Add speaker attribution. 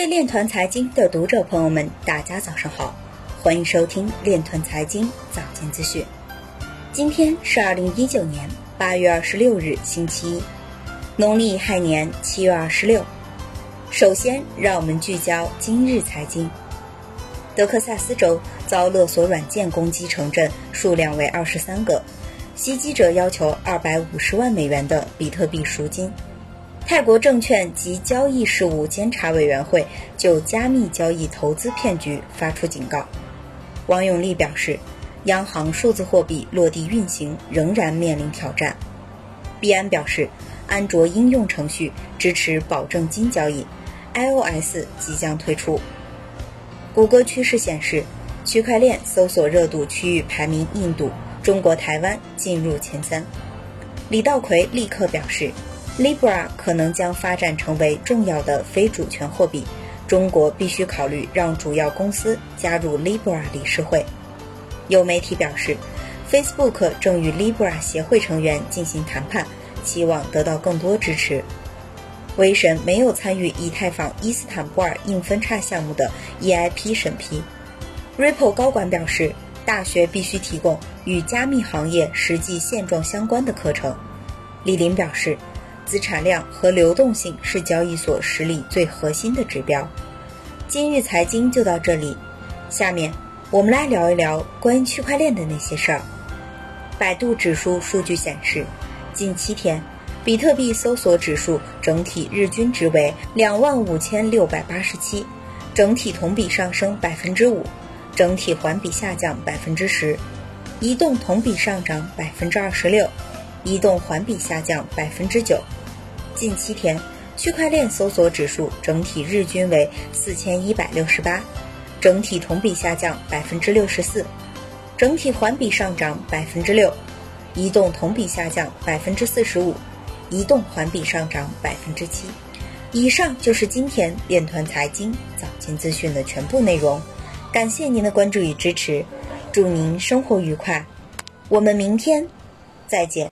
Speaker 1: 位链团财经的读者朋友们，大家早上好，欢迎收听链团财经早间资讯。今天是二零一九年八月二十六日，星期一，农历亥年七月二十六。首先，让我们聚焦今日财经。德克萨斯州遭勒索软件攻击城镇数量为二十三个，袭击者要求二百五十万美元的比特币赎金。泰国证券及交易事务监察委员会就加密交易投资骗局发出警告。王永利表示，央行数字货币落地运行仍然面临挑战。币安表示，安卓应用程序支持保证金交易，iOS 即将推出。谷歌趋势显示，区块链搜索热度区域排名，印度、中国台湾进入前三。李道葵立刻表示，Libra 可能将发展成为重要的非主权货币，中国必须考虑让主要公司加入 Libra 理事会。有媒体表示，Facebook 正与 Libra 协会成员进行谈判，期望得到更多支持。威神没有参与以太坊伊斯坦布尔硬分叉项目的 EIP 审批。Ripple 高管表示，大学必须提供与加密行业实际现状相关的课程。李林表示，资产量和流动性是交易所实力最核心的指标。今日财经就到这里，下面我们来聊一聊关于区块链的那些事儿。百度指数数据显示，近七天。比特币搜索指数整体日均值为两万五千六百八十七，整体同比上升百分之五，整体环比下降百分之十。移动同比上涨百分之二十六，移动环比下降百分之九。近七天，区块链搜索指数整体日均为四千一百六十八，整体同比下降百分之六十四，整体环比上涨百分之六，移动同比下降百分之四十五。移动环比上涨百分之七。以上就是今天链团财经早间资讯的全部内容，感谢您的关注与支持，祝您生活愉快，我们明天再见。